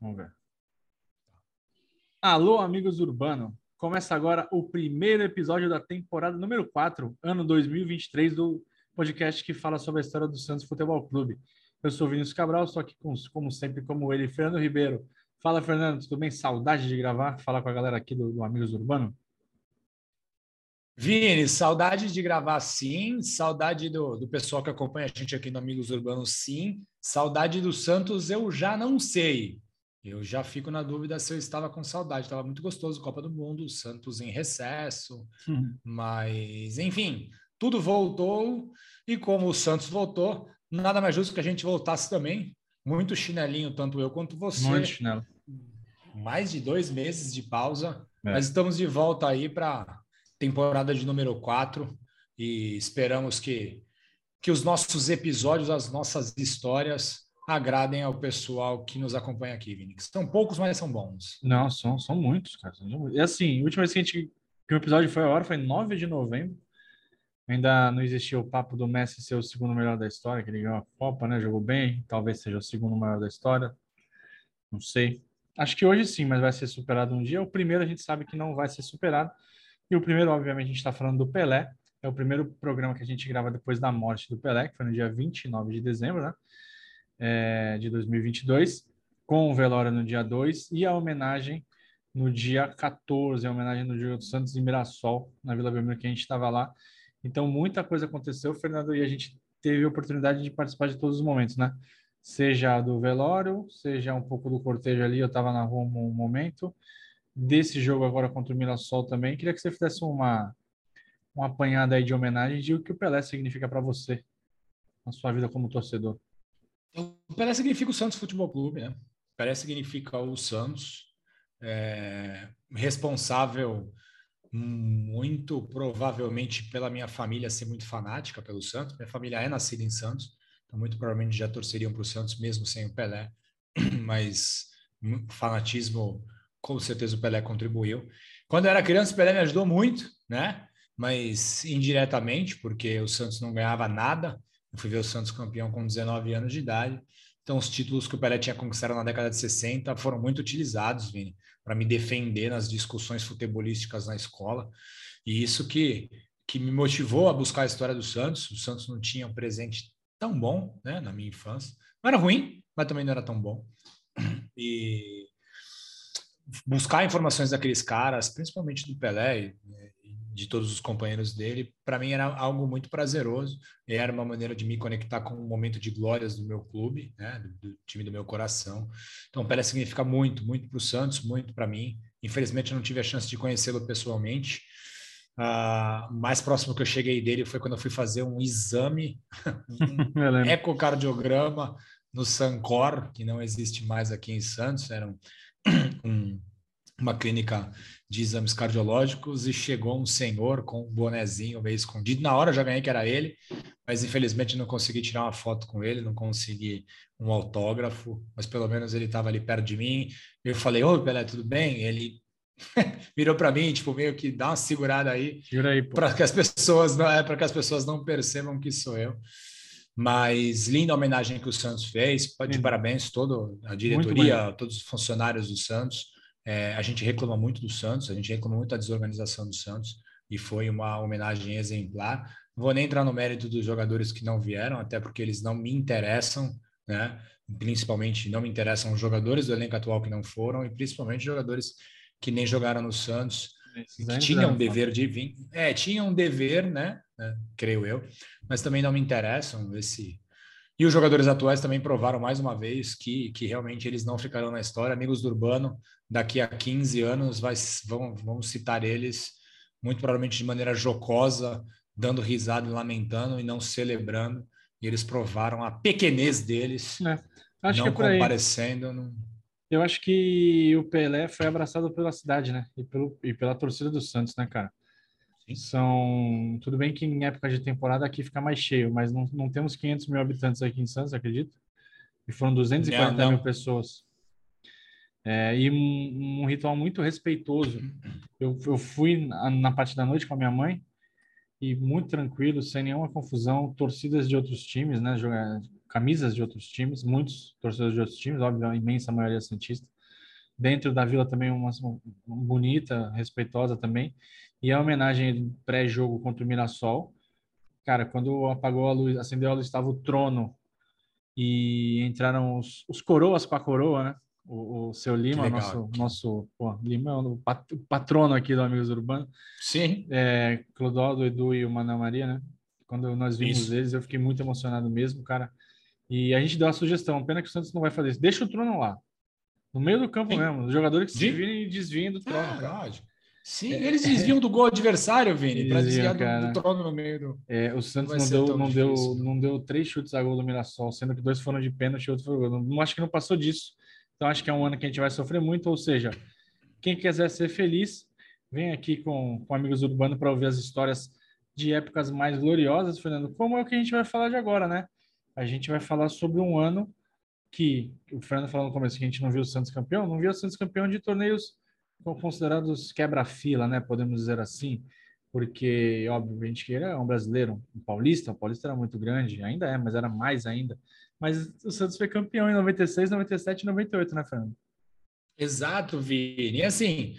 Vamos ver. Alô, amigos urbano. Começa agora o primeiro episódio da temporada número 4, ano 2023, do podcast que fala sobre a história do Santos Futebol Clube. Eu sou Vinícius Cabral, estou aqui com, como sempre, como ele, Fernando Ribeiro. Fala, Fernando, tudo bem? Saudade de gravar, falar com a galera aqui do, do Amigos Urbano? Vini, saudade de gravar sim, saudade do, do pessoal que acompanha a gente aqui no Amigos Urbanos sim, saudade do Santos eu já não sei. Eu já fico na dúvida se eu estava com saudade. Estava muito gostoso, Copa do Mundo, o Santos em recesso, uhum. mas enfim, tudo voltou e como o Santos voltou, nada mais justo que a gente voltasse também. Muito chinelinho, tanto eu quanto você. Muito chinelo. Mais de dois meses de pausa, é. mas estamos de volta aí para temporada de número 4 e esperamos que, que os nossos episódios, as nossas histórias agradem ao pessoal que nos acompanha aqui, Vini. São poucos, mas são bons. Não, são, são muitos, cara. E assim, a última vez que, a gente, que o episódio foi a hora foi 9 de novembro. Ainda não existia o papo do Messi ser o segundo melhor da história, que ele ganhou a Copa, né? Jogou bem, talvez seja o segundo melhor da história. Não sei. Acho que hoje sim, mas vai ser superado um dia. O primeiro a gente sabe que não vai ser superado. E o primeiro, obviamente, a gente está falando do Pelé. É o primeiro programa que a gente grava depois da morte do Pelé, que foi no dia 29 de dezembro, né? É, de 2022, com o velório no dia 2 e a homenagem no dia 14, a homenagem no Dia do Santos em Mirassol, na Vila Belmiro, que a gente estava lá. Então, muita coisa aconteceu, Fernando, e a gente teve a oportunidade de participar de todos os momentos, né? Seja do velório, seja um pouco do cortejo ali, eu estava na rua um momento, desse jogo agora contra o Mirassol também. Queria que você fizesse uma, uma apanhada aí de homenagem de o que o Pelé significa para você na sua vida como torcedor. O Pelé significa o Santos Futebol Clube, né? O Pelé significa o Santos, é, responsável muito provavelmente pela minha família ser muito fanática pelo Santos. Minha família é nascida em Santos, então muito provavelmente já torceriam para o Santos mesmo sem o Pelé, mas fanatismo com certeza o Pelé contribuiu. Quando eu era criança, o Pelé me ajudou muito, né? Mas indiretamente, porque o Santos não ganhava nada. Eu fui ver o Santos campeão com 19 anos de idade. Então, os títulos que o Pelé tinha conquistado na década de 60 foram muito utilizados, Vini, para me defender nas discussões futebolísticas na escola. E isso que, que me motivou a buscar a história do Santos. O Santos não tinha um presente tão bom né, na minha infância. Não era ruim, mas também não era tão bom. E buscar informações daqueles caras, principalmente do Pelé de todos os companheiros dele, para mim era algo muito prazeroso. Era uma maneira de me conectar com um momento de glórias do meu clube, né, do, do time do meu coração. Então, Pelé significa muito, muito para o Santos, muito para mim. Infelizmente, eu não tive a chance de conhecê-lo pessoalmente. Uh, mais próximo que eu cheguei dele foi quando eu fui fazer um exame, um ecocardiograma no Sancor, que não existe mais aqui em Santos. Era um, um, uma clínica de exames cardiológicos e chegou um senhor com um bonezinho meio escondido. Na hora já ganhei que era ele, mas infelizmente não consegui tirar uma foto com ele, não consegui um autógrafo, mas pelo menos ele estava ali perto de mim. Eu falei: Oi, Pelé, tudo bem? Ele virou para mim, tipo, meio que dá uma segurada aí, aí para que as pessoas não é para que as pessoas não percebam que sou eu. Mas linda homenagem que o Santos fez, de parabéns toda a diretoria, todos os funcionários do Santos. É, a gente reclama muito do Santos, a gente reclama muito da desorganização do Santos e foi uma homenagem exemplar. Não vou nem entrar no mérito dos jogadores que não vieram, até porque eles não me interessam, né? Principalmente não me interessam os jogadores do elenco atual que não foram e principalmente jogadores que nem jogaram no Santos, que tinham um dever de vir. É, tinham um dever, né? né? Creio eu, mas também não me interessam esse. E os jogadores atuais também provaram mais uma vez que, que realmente eles não ficarão na história. Amigos do Urbano, daqui a 15 anos, vai, vão, vamos citar eles, muito provavelmente de maneira jocosa, dando risada e lamentando e não celebrando. E eles provaram a pequenez deles, é. Acho não que é comparecendo. Não... Eu acho que o Pelé foi abraçado pela cidade, né? E, pelo, e pela torcida do Santos, né, cara? São. Tudo bem que em época de temporada aqui fica mais cheio, mas não, não temos 500 mil habitantes aqui em Santos, acredito? E foram 240 não, não. mil pessoas. É, e um, um, ritual muito respeitoso. Eu, eu fui na, na parte da noite com a minha mãe e muito tranquilo, sem nenhuma confusão. Torcidas de outros times, né? camisas de outros times, muitos torcedores de outros times, óbvio, a imensa maioria santista. Dentro da vila também uma, uma bonita, respeitosa também. E a homenagem pré-jogo contra o Mirassol. Cara, quando apagou a luz, acendeu a luz, estava o trono e entraram os, os coroas com a coroa, né? O, o seu Lima, nosso, nosso pô, Lima é o patrono aqui do Amigos Urbanos. Sim. É, Clodoaldo, Edu e o Mana Maria, né? Quando nós vimos isso. eles, eu fiquei muito emocionado mesmo, cara. E a gente deu a sugestão, pena que o Santos não vai fazer isso. Deixa o trono lá. No meio do campo Sim. mesmo. Os jogadores que se virem e desviem do trono. É, verdade. Sim, é, eles desviam do gol adversário, Vini, para desviar do, do, trono no meio do. É, o Santos não, deu, não, deu, não deu três chutes a gol do Mirassol, sendo que dois foram de pênalti e outro foi gol. Não, não acho que não passou disso. Então acho que é um ano que a gente vai sofrer muito. Ou seja, quem quiser ser feliz, vem aqui com, com amigos urbanos para ouvir as histórias de épocas mais gloriosas, Fernando. Como é o que a gente vai falar de agora, né? A gente vai falar sobre um ano que o Fernando falou no começo que a gente não viu o Santos campeão, não viu o Santos campeão de torneios considerados quebra-fila, né? Podemos dizer assim, porque, obviamente, que ele é um brasileiro, um paulista, o paulista era muito grande, ainda é, mas era mais ainda. Mas o Santos foi campeão em 96, 97 e 98, né, Fernando? Exato, Vini. E assim,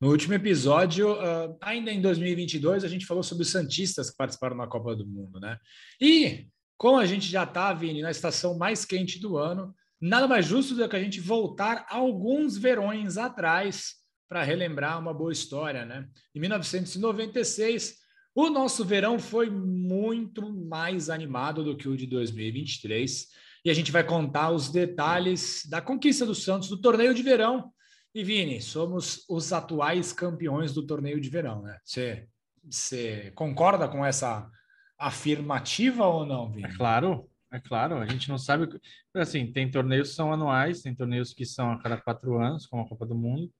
no último episódio, uh, ainda em 2022, a gente falou sobre os Santistas que participaram na Copa do Mundo, né? E, como a gente já está, Vini, na estação mais quente do ano, nada mais justo do que a gente voltar alguns verões atrás para relembrar uma boa história, né? Em 1996, o nosso verão foi muito mais animado do que o de 2023 e a gente vai contar os detalhes da conquista do Santos do torneio de verão. E Vini, somos os atuais campeões do torneio de verão, né? Você, você concorda com essa afirmativa ou não, Vini? É claro, é claro. A gente não sabe. Assim, tem torneios que são anuais, tem torneios que são a cada quatro anos, como a Copa do Mundo.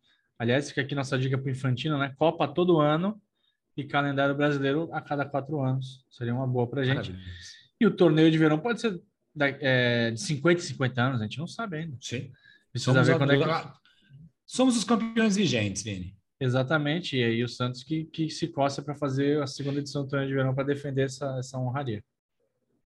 Aliás, fica aqui nossa dica para o Infantino, né? Copa todo ano e calendário brasileiro a cada quatro anos. Seria uma boa para a gente. Maravilha. E o torneio de verão pode ser é, de 50 e 50 anos, a gente não sabe ainda. Sim. Precisa Somos ver quando é que... Somos os campeões vigentes, Vini. Exatamente, e aí o Santos que, que se coça para fazer a segunda edição do torneio de verão para defender essa, essa honraria.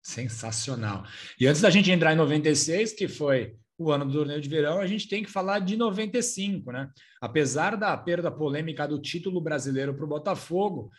Sensacional. E antes da gente entrar em 96, que foi o ano do torneio de verão, a gente tem que falar de 95, né? Apesar da perda polêmica do título brasileiro para o Botafogo,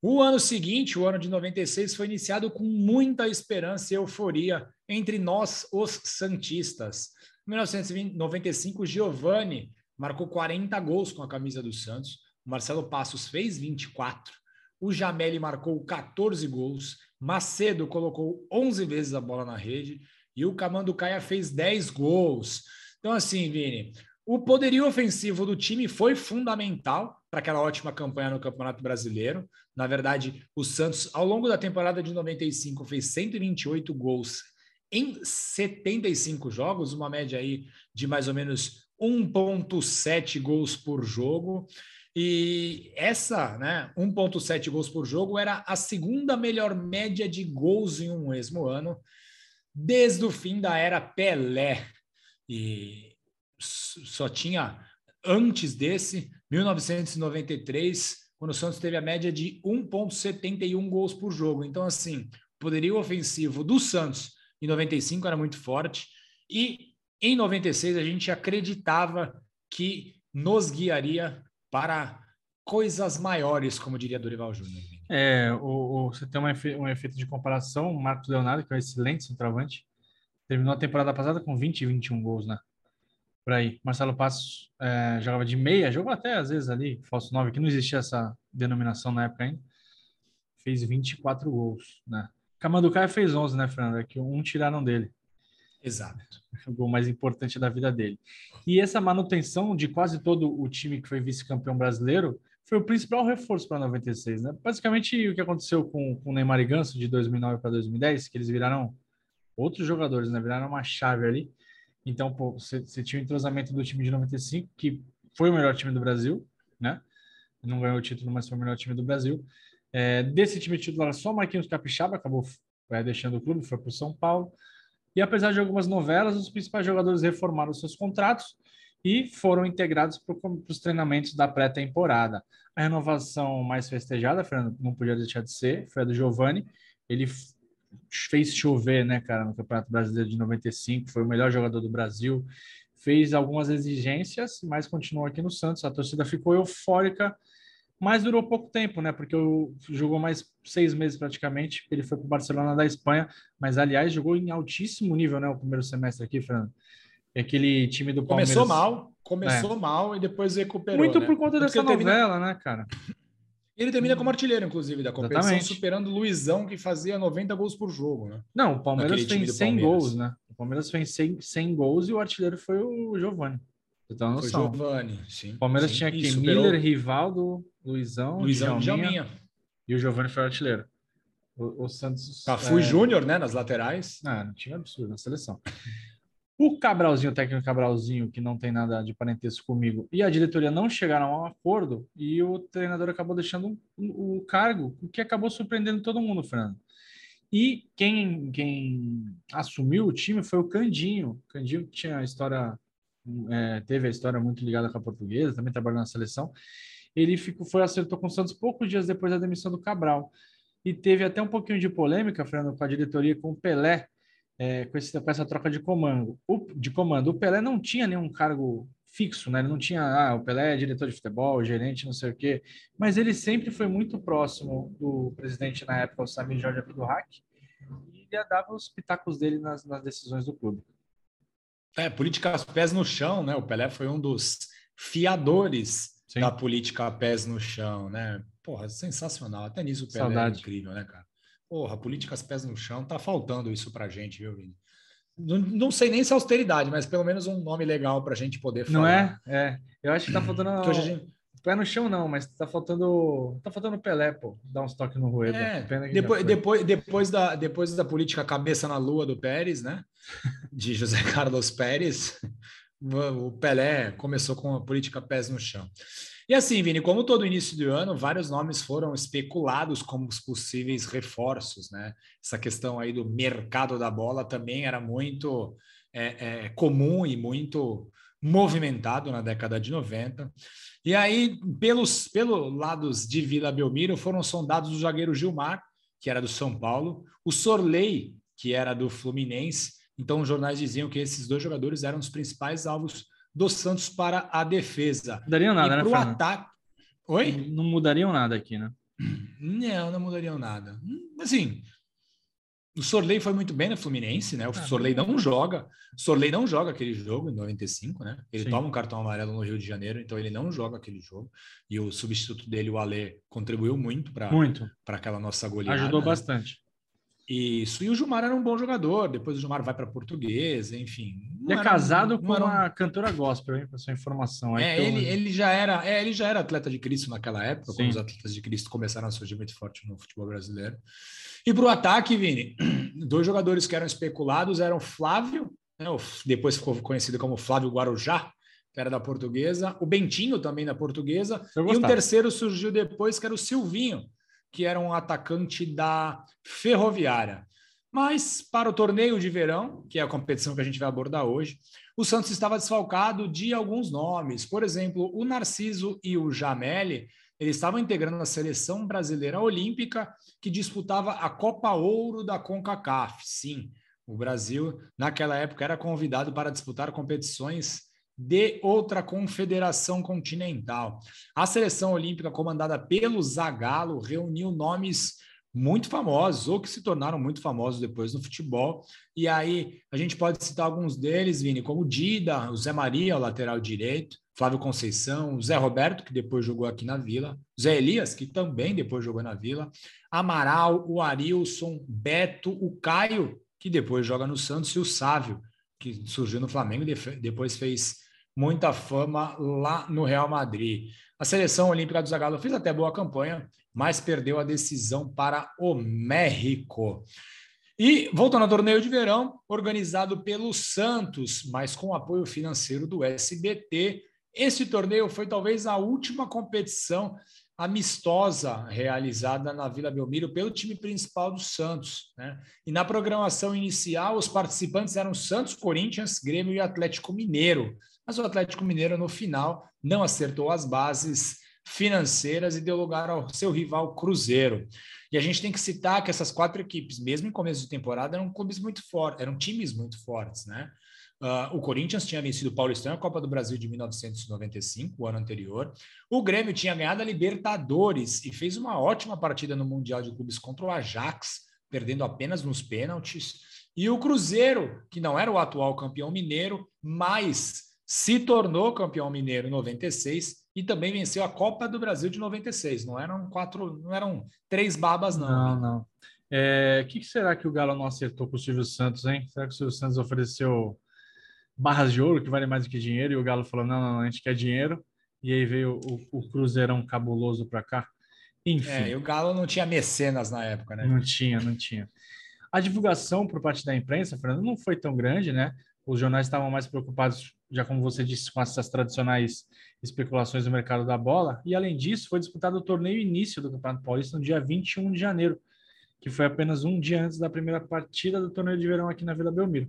o ano seguinte, o ano de 96, foi iniciado com muita esperança e euforia entre nós, os Santistas. Em 1995, Giovanni marcou 40 gols com a camisa do Santos, o Marcelo Passos fez 24, o Jameli marcou 14 gols, Macedo colocou 11 vezes a bola na rede e o Camanducaia fez 10 gols. Então, assim, Vini, o poderio ofensivo do time foi fundamental para aquela ótima campanha no Campeonato Brasileiro. Na verdade, o Santos, ao longo da temporada de 95, fez 128 gols em 75 jogos, uma média aí de mais ou menos 1,7 gols por jogo. E essa, né, 1,7 gols por jogo era a segunda melhor média de gols em um mesmo ano desde o fim da era Pelé. E só tinha antes desse, 1993, quando o Santos teve a média de 1,71 gols por jogo. Então, assim, o poderio ofensivo do Santos em 95 era muito forte e em 96 a gente acreditava que nos guiaria para coisas maiores, como diria Dorival Júnior. É, o, o, você tem um, efe, um efeito de comparação, o Marcos Leonardo, que é um excelente centroavante, terminou a temporada passada com 20 e 21 gols, né? Por aí. Marcelo Passos é, jogava de meia, jogou até às vezes ali, falso 9, que não existia essa denominação na época ainda. Fez 24 gols, né? Camanducaia fez 11, né, Fernando? É que um tiraram dele. Exato. O gol mais importante da vida dele. E essa manutenção de quase todo o time que foi vice-campeão brasileiro foi o principal reforço para 96, né? Basicamente o que aconteceu com, o Neymar e Ganso de 2009 para 2010, que eles viraram outros jogadores, né? Viraram uma chave ali. Então, pô, você, você tinha o entrosamento do time de 95, que foi o melhor time do Brasil, né? Não ganhou o título, mas foi o melhor time do Brasil. É, desse time titular, só Marquinhos Capixaba acabou é, deixando o clube, foi para o São Paulo. E apesar de algumas novelas, os principais jogadores reformaram seus contratos e foram integrados para os treinamentos da pré-temporada. A renovação mais festejada, Fernando, não podia deixar de ser, foi a do Giovani. Ele fez chover, né, cara, no Campeonato Brasileiro de 95, foi o melhor jogador do Brasil, fez algumas exigências, mas continuou aqui no Santos. A torcida ficou eufórica, mas durou pouco tempo, né? Porque jogou mais seis meses praticamente. Ele foi para o Barcelona da Espanha, mas aliás jogou em altíssimo nível, né? O primeiro semestre aqui, Fernando. E aquele time do Palmeiras. Começou mal, começou é. mal e depois recuperou. Muito né? por conta Porque dessa novela, né, cara? Ele termina como artilheiro, inclusive, da competição, Exatamente. superando o Luizão, que fazia 90 gols por jogo, né? Não, o Palmeiras tem 100 gols, né? O Palmeiras fez 100, 100 gols e o artilheiro foi o Giovani. Você tá Foi Giovani, sim. O Palmeiras sim. tinha aqui superou... Miller, Rivaldo, Luizão, Luizão Djalminha. E o Giovani foi o artilheiro. O, o Santos. Cafu é... Júnior, né? Nas laterais. Ah, não tinha absurdo na seleção. O Cabralzinho, o técnico Cabralzinho, que não tem nada de parentesco comigo, e a diretoria não chegaram a um acordo e o treinador acabou deixando o, cargo, o que acabou surpreendendo todo mundo, Fernando. E quem, quem assumiu o time foi o Candinho. O Candinho tinha a história, é, teve a história muito ligada com a portuguesa, também trabalhou na seleção. Ele ficou, foi acertou com o Santos poucos dias depois da demissão do Cabral. E teve até um pouquinho de polêmica, Fernando, com a diretoria, com o Pelé, é, com, esse, com, essa troca de comando. O, de comando. O Pelé não tinha nenhum cargo fixo, né? Ele não tinha, ah, o Pelé é diretor de futebol, gerente, não sei o quê, mas ele sempre foi muito próximo do presidente na época, o Samir Jorge Abdurrak, e ele dava os pitacos dele nas, nas decisões do clube. É, política pés no chão, né? O Pelé foi um dos fiadores Sim. da política pés no chão, né? Porra, sensacional. Até nisso o Pelé é Saudade. é incrível, né, cara? Porra, políticas pés no chão, tá faltando isso pra gente, viu, Vini? Não, não sei nem se é austeridade, mas pelo menos um nome legal pra gente poder falar. Não é? É. Eu acho que tá faltando. que hoje a gente... Pé no chão não, mas tá faltando. Tá faltando Pelé, pô. Dar uns toques no Rueda. É, depois, depois, depois, da, depois da política cabeça na lua do Pérez, né? De José Carlos Pérez, o Pelé começou com a política pés no chão. E assim, Vini, como todo início do ano, vários nomes foram especulados como os possíveis reforços, né? Essa questão aí do mercado da bola também era muito é, é, comum e muito movimentado na década de 90. E aí, pelos, pelos lados de Vila Belmiro, foram sondados o zagueiro Gilmar, que era do São Paulo, o Sorley, que era do Fluminense. Então, os jornais diziam que esses dois jogadores eram os principais alvos do Santos para a defesa. Mudariam nada, e né? Para o ataque. Oi? Não mudariam nada aqui, né? Não, não mudariam nada. Assim, o Sorley foi muito bem na Fluminense, né? O ah, Sorley não joga. O Sorley não joga aquele jogo em 95, né? Ele Sim. toma um cartão amarelo no Rio de Janeiro, então ele não joga aquele jogo. E o substituto dele, o Alê, contribuiu muito para aquela nossa goleada. Ajudou né? bastante. Isso, e o Gilmar era um bom jogador, depois o Gilmar vai para português, enfim. Ele é casado com uma cantora gospel, hein, para sua informação. é, ele, eu... ele, já era, é, ele já era atleta de Cristo naquela época, Sim. quando os atletas de Cristo começaram a surgir muito forte no futebol brasileiro. E para o ataque, Vini, dois jogadores que eram especulados eram Flávio, né, depois ficou conhecido como Flávio Guarujá, que era da portuguesa, o Bentinho também da portuguesa, e um terceiro surgiu depois, que era o Silvinho, que era um atacante da Ferroviária. Mas para o torneio de verão, que é a competição que a gente vai abordar hoje, o Santos estava desfalcado de alguns nomes. Por exemplo, o Narciso e o Jameli, eles estavam integrando a seleção brasileira olímpica que disputava a Copa Ouro da CONCACAF. Sim, o Brasil naquela época era convidado para disputar competições de outra confederação continental. A seleção olímpica comandada pelo Zagallo reuniu nomes muito famosos ou que se tornaram muito famosos depois no futebol. E aí a gente pode citar alguns deles, Vini, como o Dida, o Zé Maria, o lateral direito, Flávio Conceição, o Zé Roberto, que depois jogou aqui na Vila, o Zé Elias, que também depois jogou na Vila, Amaral, o Arilson, Beto, o Caio, que depois joga no Santos, e o Sávio, que surgiu no Flamengo e depois fez muita fama lá no Real Madrid. A seleção olímpica do Zagallo fez até boa campanha, mas perdeu a decisão para o México. E voltando ao torneio de verão, organizado pelo Santos, mas com apoio financeiro do SBT, esse torneio foi talvez a última competição amistosa realizada na Vila Belmiro pelo time principal do Santos. Né? E na programação inicial, os participantes eram Santos, Corinthians, Grêmio e Atlético Mineiro. Mas o Atlético Mineiro, no final, não acertou as bases, financeiras e deu lugar ao seu rival Cruzeiro. E a gente tem que citar que essas quatro equipes, mesmo em começo de temporada, eram clubes muito fortes, eram times muito fortes, né? Uh, o Corinthians tinha vencido o Paulistão a Copa do Brasil de 1995, o ano anterior. O Grêmio tinha ganhado a Libertadores e fez uma ótima partida no Mundial de Clubes contra o Ajax, perdendo apenas nos pênaltis. E o Cruzeiro, que não era o atual campeão mineiro, mas se tornou campeão mineiro em 96 e também venceu a Copa do Brasil de 96. Não eram quatro, não eram três babas, não. Não, não. É, o que será que o Galo não acertou com o Silvio Santos, hein? Será que o Silvio Santos ofereceu barras de ouro que vale mais do que dinheiro e o Galo falou: não, não, a gente quer dinheiro. E aí veio o, o Cruzeirão cabuloso para cá. Enfim. É, e o Galo não tinha mecenas na época, né? Não tinha, não tinha. A divulgação por parte da imprensa, Fernando, não foi tão grande, né? Os jornais estavam mais preocupados, já como você disse, com essas tradicionais especulações no mercado da bola. E além disso, foi disputado o torneio início do Campeonato Paulista no dia 21 de janeiro, que foi apenas um dia antes da primeira partida do torneio de verão aqui na Vila Belmiro.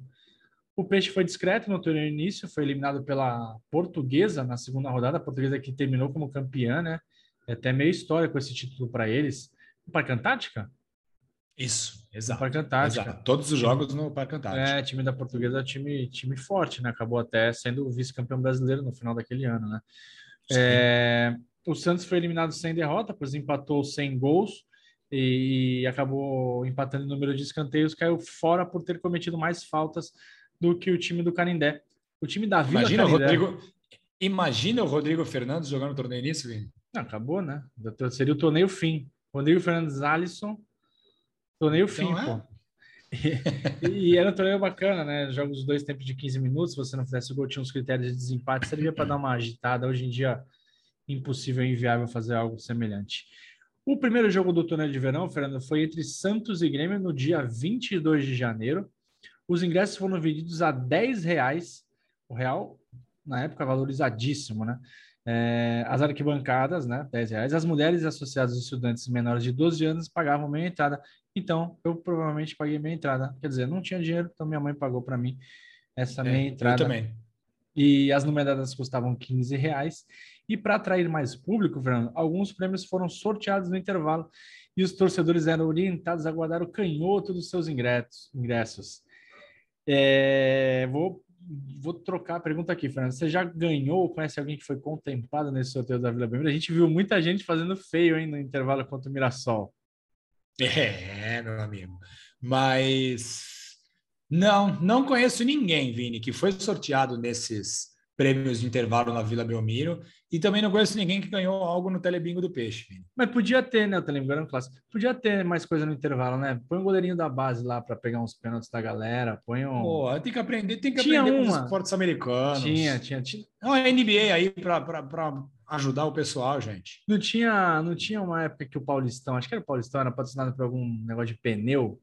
O Peixe foi discreto no torneio início, foi eliminado pela Portuguesa na segunda rodada, a Portuguesa que terminou como campeã, né? É até meio histórico esse título para eles. O Parque Antártica? Isso, exato. Parque Antártica. Exato. Todos os jogos no Parque. É, time da Portuguesa é time, time forte, né? Acabou até sendo vice-campeão brasileiro no final daquele ano, né? É, o Santos foi eliminado sem derrota, pois empatou sem gols e acabou empatando o número de escanteios, caiu fora por ter cometido mais faltas do que o time do Canindé. O time da Vila imagina Canindé... O Rodrigo, imagina o Rodrigo Fernandes jogando o torneio nisso, Vini? Não, acabou, né? Seria o torneio fim. Rodrigo Fernandes Alisson, torneio então, fim, é? pô. E, e, era um torneio bacana, né? Jogos de dois tempos de 15 minutos. Se você não fizesse gol, tinha uns critérios de desempate, servia para dar uma agitada. Hoje em dia, impossível e inviável fazer algo semelhante. O primeiro jogo do torneio de verão, Fernando, foi entre Santos e Grêmio no dia 22 de janeiro. Os ingressos foram vendidos a 10 reais, o real, na época, valorizadíssimo, né? É, as arquibancadas, né, 10 reais. As mulheres associadas aos estudantes menores de 12 anos pagavam meia entrada. Então, eu provavelmente paguei meia entrada. Quer dizer, não tinha dinheiro, então minha mãe pagou para mim essa é, meia entrada. Eu também. E as numeradas custavam 15 reais. E para atrair mais público, Fernando, alguns prêmios foram sorteados no intervalo e os torcedores eram orientados a guardar o canhoto dos seus ingressos. É, vou, vou trocar a pergunta aqui, Fernando. Você já ganhou ou conhece alguém que foi contemplado nesse sorteio da Vila Belmiro? A gente viu muita gente fazendo feio hein, no intervalo contra o Mirassol. É, meu amigo. Mas não, não conheço ninguém, Vini, que foi sorteado nesses prêmios de intervalo na Vila Belmiro e também não conheço ninguém que ganhou algo no Telebingo do Peixe. Vini. Mas podia ter, né? O Telebingo era um clássico. Podia ter mais coisa no intervalo, né? Põe um goleirinho da base lá para pegar uns pênaltis da galera. Põe um. Pô, tem que aprender, tem que tinha aprender uma. com os esportes americanos. Tinha, tinha, tinha. Não, NBA aí para ajudar o pessoal, gente. Não tinha, não tinha uma época que o Paulistão, acho que era o Paulistão, era patrocinado por algum negócio de pneu.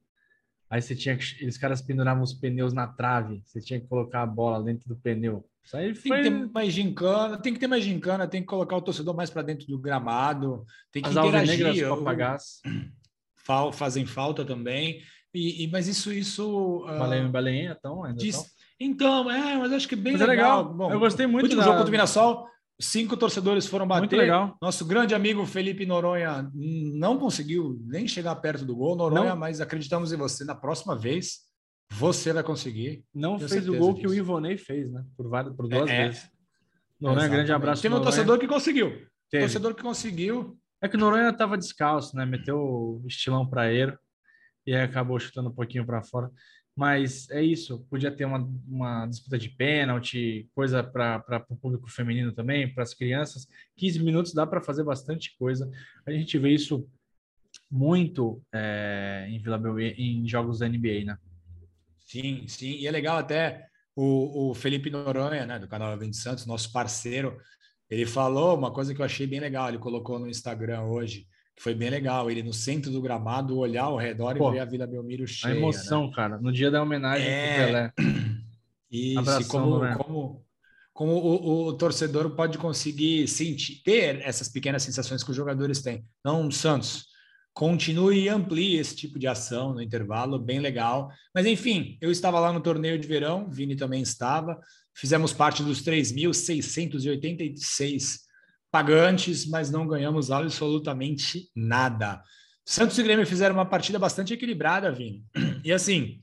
Aí você tinha que. Eles caras penduravam os pneus na trave. Você tinha que colocar a bola dentro do pneu. Isso aí foi... Tem que ter mais gincana, tem que ter mais gincana, tem que colocar o torcedor mais para dentro do gramado, tem que As interagir. Papagás. Fal, fazem falta também. E, e, mas isso. isso uh... Baleinha, então, ainda diz... Então, é, mas acho que bem legal. É legal. Bom, eu gostei muito. do da... jogo contra o Mirassol, cinco torcedores foram bater. Muito legal. Nosso grande amigo Felipe Noronha não conseguiu nem chegar perto do gol. Noronha, não. mas acreditamos em você. Na próxima vez, você vai conseguir. Não fez o gol disso. que o Ivonei fez, né? Por, várias, por duas é, vezes. Noronha, grande abraço. Teve um torcedor que conseguiu. Teve. Torcedor que conseguiu. É que o Noronha estava descalço, né? Meteu o estilão para ele e aí acabou chutando um pouquinho para fora. Mas é isso, podia ter uma, uma disputa de pênalti, coisa para o público feminino também, para as crianças. 15 minutos dá para fazer bastante coisa. A gente vê isso muito é, em Vila Belmiro, em jogos da NBA, né? Sim, sim. E é legal até o, o Felipe Noronha, né, do canal 20 Santos, nosso parceiro, ele falou uma coisa que eu achei bem legal. Ele colocou no Instagram hoje, foi bem legal. Ele no centro do gramado, olhar ao redor Pô, e ver a Vila Belmiro cheia. A emoção, né? cara. No dia da homenagem é... Pelé. Isso, Abração, como, né? como, como o, o, torcedor pode conseguir sentir, ter essas pequenas sensações que os jogadores têm. Não, Santos, continue e amplie esse tipo de ação no intervalo, bem legal. Mas enfim, eu estava lá no torneio de verão, Vini também estava. Fizemos parte dos 3.686 pagantes, mas não ganhamos absolutamente nada. Santos e Grêmio fizeram uma partida bastante equilibrada, Vini. E assim,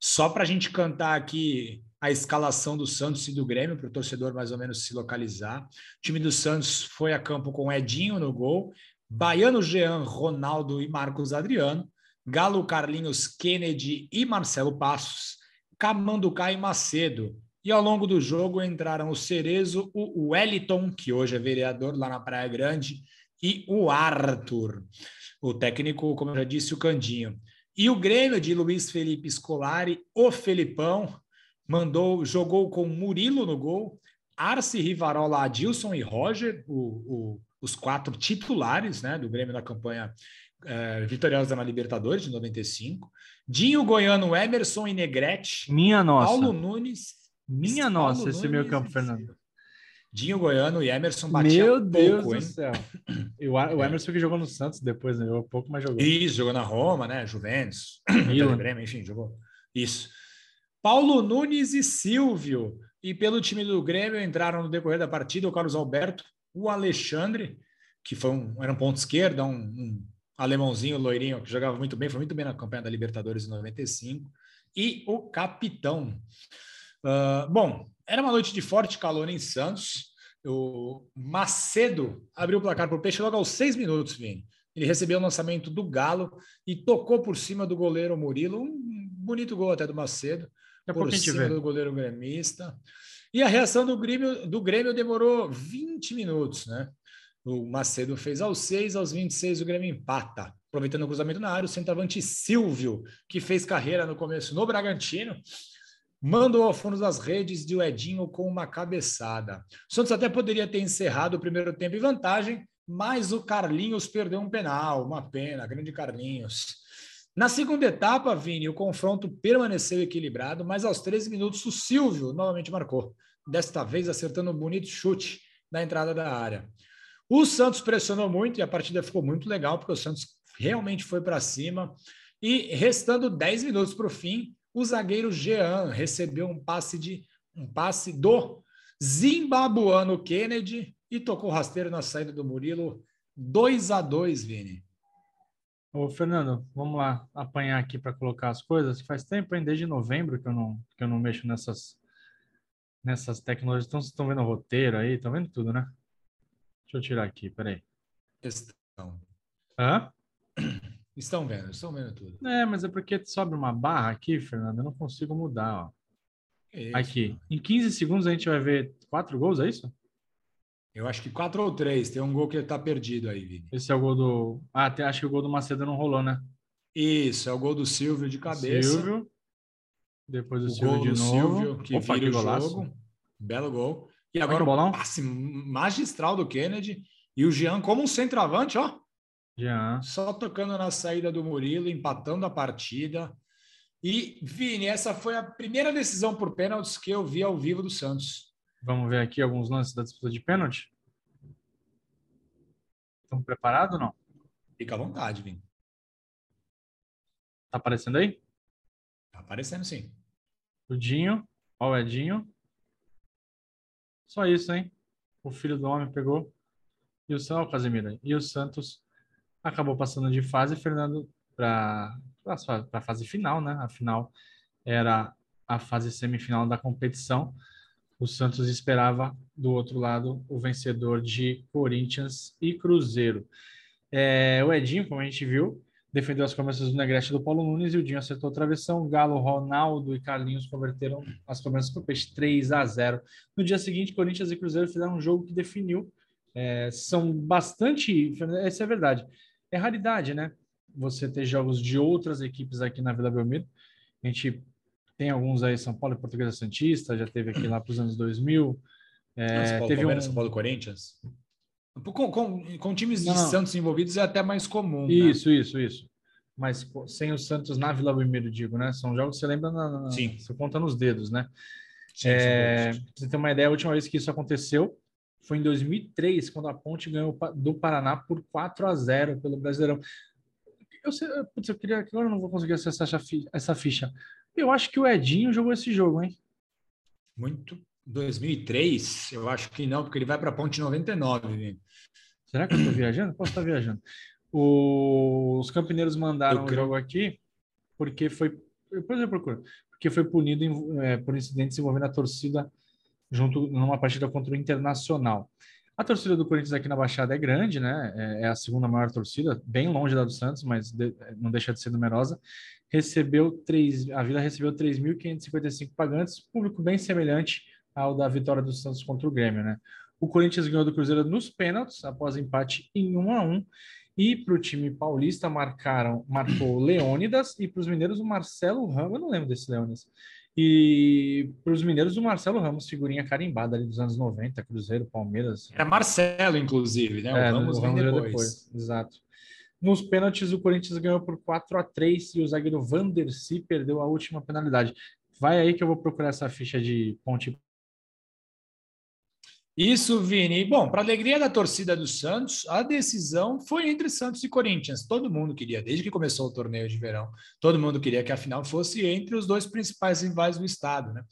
só para a gente cantar aqui a escalação do Santos e do Grêmio, para o torcedor mais ou menos se localizar. O time do Santos foi a campo com Edinho no gol, Baiano Jean, Ronaldo e Marcos Adriano, Galo Carlinhos, Kennedy e Marcelo Passos, Camanducá e Macedo. E ao longo do jogo entraram o Cerezo, o Wellington, que hoje é vereador lá na Praia Grande, e o Arthur. O técnico, como eu já disse, o Candinho. E o Grêmio de Luiz Felipe Scolari, o Felipão, mandou, jogou com Murilo no gol, Arce, Rivarola, Adilson e Roger, o, o, os quatro titulares né, do Grêmio na campanha é, vitoriosa na Libertadores de 95. Dinho Goiano, Emerson e Negrete. Minha nossa. Paulo Nunes. Minha Paulo nossa, esse meio campo, Fernando. Dinho Goiano e Emerson batiam Meu Deus pouco, do céu. E o, o Emerson que jogou no Santos depois, né? Jogou pouco, mas jogou. Isso, jogou na Roma, né? Juventus, Grêmio, enfim, jogou. Isso. Paulo Nunes e Silvio. E pelo time do Grêmio entraram no decorrer da partida o Carlos Alberto, o Alexandre, que foi um, era um ponto esquerda, um, um alemãozinho loirinho que jogava muito bem, foi muito bem na campanha da Libertadores em 95, e o capitão. Uh, bom, era uma noite de forte calor em Santos. O Macedo abriu o placar para o Peixe logo aos seis minutos, Vini. Ele recebeu o lançamento do Galo e tocou por cima do goleiro Murilo. Um bonito gol até do Macedo. Daqui por cima do goleiro gremista. E a reação do Grêmio, do Grêmio demorou 20 minutos, né? O Macedo fez aos 6, aos 26 o Grêmio empata. Aproveitando o cruzamento na área, o centroavante Silvio, que fez carreira no começo no Bragantino, mandou ao fundo das redes de Edinho com uma cabeçada. O Santos até poderia ter encerrado o primeiro tempo em vantagem, mas o Carlinhos perdeu um penal, uma pena, grande Carlinhos. Na segunda etapa, Vini, o confronto permaneceu equilibrado, mas aos 13 minutos o Silvio novamente marcou, desta vez acertando um bonito chute na entrada da área. O Santos pressionou muito e a partida ficou muito legal, porque o Santos realmente foi para cima. E restando 10 minutos para o fim, o zagueiro Jean recebeu um passe de um passe do zimbabuano Kennedy e tocou rasteiro na saída do Murilo. 2 a 2 Vini. Ô, Fernando, vamos lá apanhar aqui para colocar as coisas. Faz tempo, hein? Desde novembro que eu não, que eu não mexo nessas, nessas tecnologias. Então, vocês estão vendo o roteiro aí? Estão vendo tudo, né? Deixa eu tirar aqui, peraí. Estão. Hã? Estão vendo, estão vendo tudo. É, mas é porque sobe uma barra aqui, Fernando, eu não consigo mudar, ó. Isso, aqui. Mano. Em 15 segundos a gente vai ver quatro gols, é isso? Eu acho que quatro ou três. Tem um gol que está perdido aí, Vini. Esse é o gol do. Ah, até acho que o gol do Macedo não rolou, né? Isso, é o gol do Silvio de cabeça. Silvio. Depois o, o Silvio de novo. Silvio, que Opa, vira que o jogo. Belo gol. E agora o passe magistral do Kennedy. E o Jean como um centroavante, ó. Jean. Só tocando na saída do Murilo, empatando a partida. E, Vini, essa foi a primeira decisão por pênaltis que eu vi ao vivo do Santos. Vamos ver aqui alguns lances da disputa de pênalti. Estão preparados ou não? Fica à vontade, Vim. Tá aparecendo aí? Tá aparecendo, sim. O Dinho. Ó o Edinho. Só isso, hein? O filho do homem pegou. E o, oh, Casemiro. E o Santos acabou passando de fase, Fernando, para a fase final, né? A final era a fase semifinal da competição o Santos esperava do outro lado o vencedor de Corinthians e Cruzeiro. É, o Edinho, como a gente viu, defendeu as cobranças do Negrete do Paulo Nunes e o Dinho acertou a travessão. Galo, Ronaldo e Carlinhos converteram as cobranças para o Peixe 3 a 0. No dia seguinte, Corinthians e Cruzeiro fizeram um jogo que definiu. É, são bastante. Essa é a verdade. É raridade, né? Você ter jogos de outras equipes aqui na Vila Belmiro. A gente tem alguns aí, São Paulo e Portuguesa Santista, já teve aqui lá para os anos 2000. É, São Paulo, teve um... São Paulo Corinthians. Com, com, com times não, de Santos envolvidos é até mais comum. Isso, né? isso, isso. Mas sem o Santos na Vila Belmiro, digo, né? São jogos que você lembra, na, na, Sim. você conta nos dedos, né? Sim, é, você tem uma ideia, a última vez que isso aconteceu foi em 2003, quando a Ponte ganhou do Paraná por 4 a 0 pelo Brasileirão. Eu, sei, putz, eu queria que agora eu não vou conseguir acessar essa ficha. Eu acho que o Edinho jogou esse jogo, hein? Muito 2003? Eu acho que não, porque ele vai para a Ponte 99, Vini. Será que eu estou viajando? Posso estar viajando. Os campineiros mandaram o jogo aqui porque foi. Depois eu procuro. Porque foi punido em, é, por incidentes envolvendo a torcida junto numa partida contra o Internacional. A torcida do Corinthians aqui na Baixada é grande, né? É, é a segunda maior torcida, bem longe da do Santos, mas não deixa de ser numerosa. Recebeu três, a Vila recebeu 3.555 pagantes, público bem semelhante ao da vitória do Santos contra o Grêmio, né? O Corinthians ganhou do Cruzeiro nos pênaltis, após empate em 1 a 1 e para o time paulista marcaram, marcou Leônidas e para os mineiros o Marcelo Ramos, eu não lembro desse Leônidas. E para os mineiros o Marcelo Ramos, figurinha carimbada ali dos anos 90, Cruzeiro, Palmeiras. Era Marcelo, inclusive, né? O é, Ramos, o Ramos depois. depois. Exato. Nos pênaltis, o Corinthians ganhou por 4 a 3 e o zagueiro Vandercy perdeu a última penalidade. Vai aí que eu vou procurar essa ficha de ponte isso, Vini. Bom, para alegria da torcida do Santos, a decisão foi entre Santos e Corinthians. Todo mundo queria, desde que começou o torneio de verão, todo mundo queria que a final fosse entre os dois principais rivais do estado, né?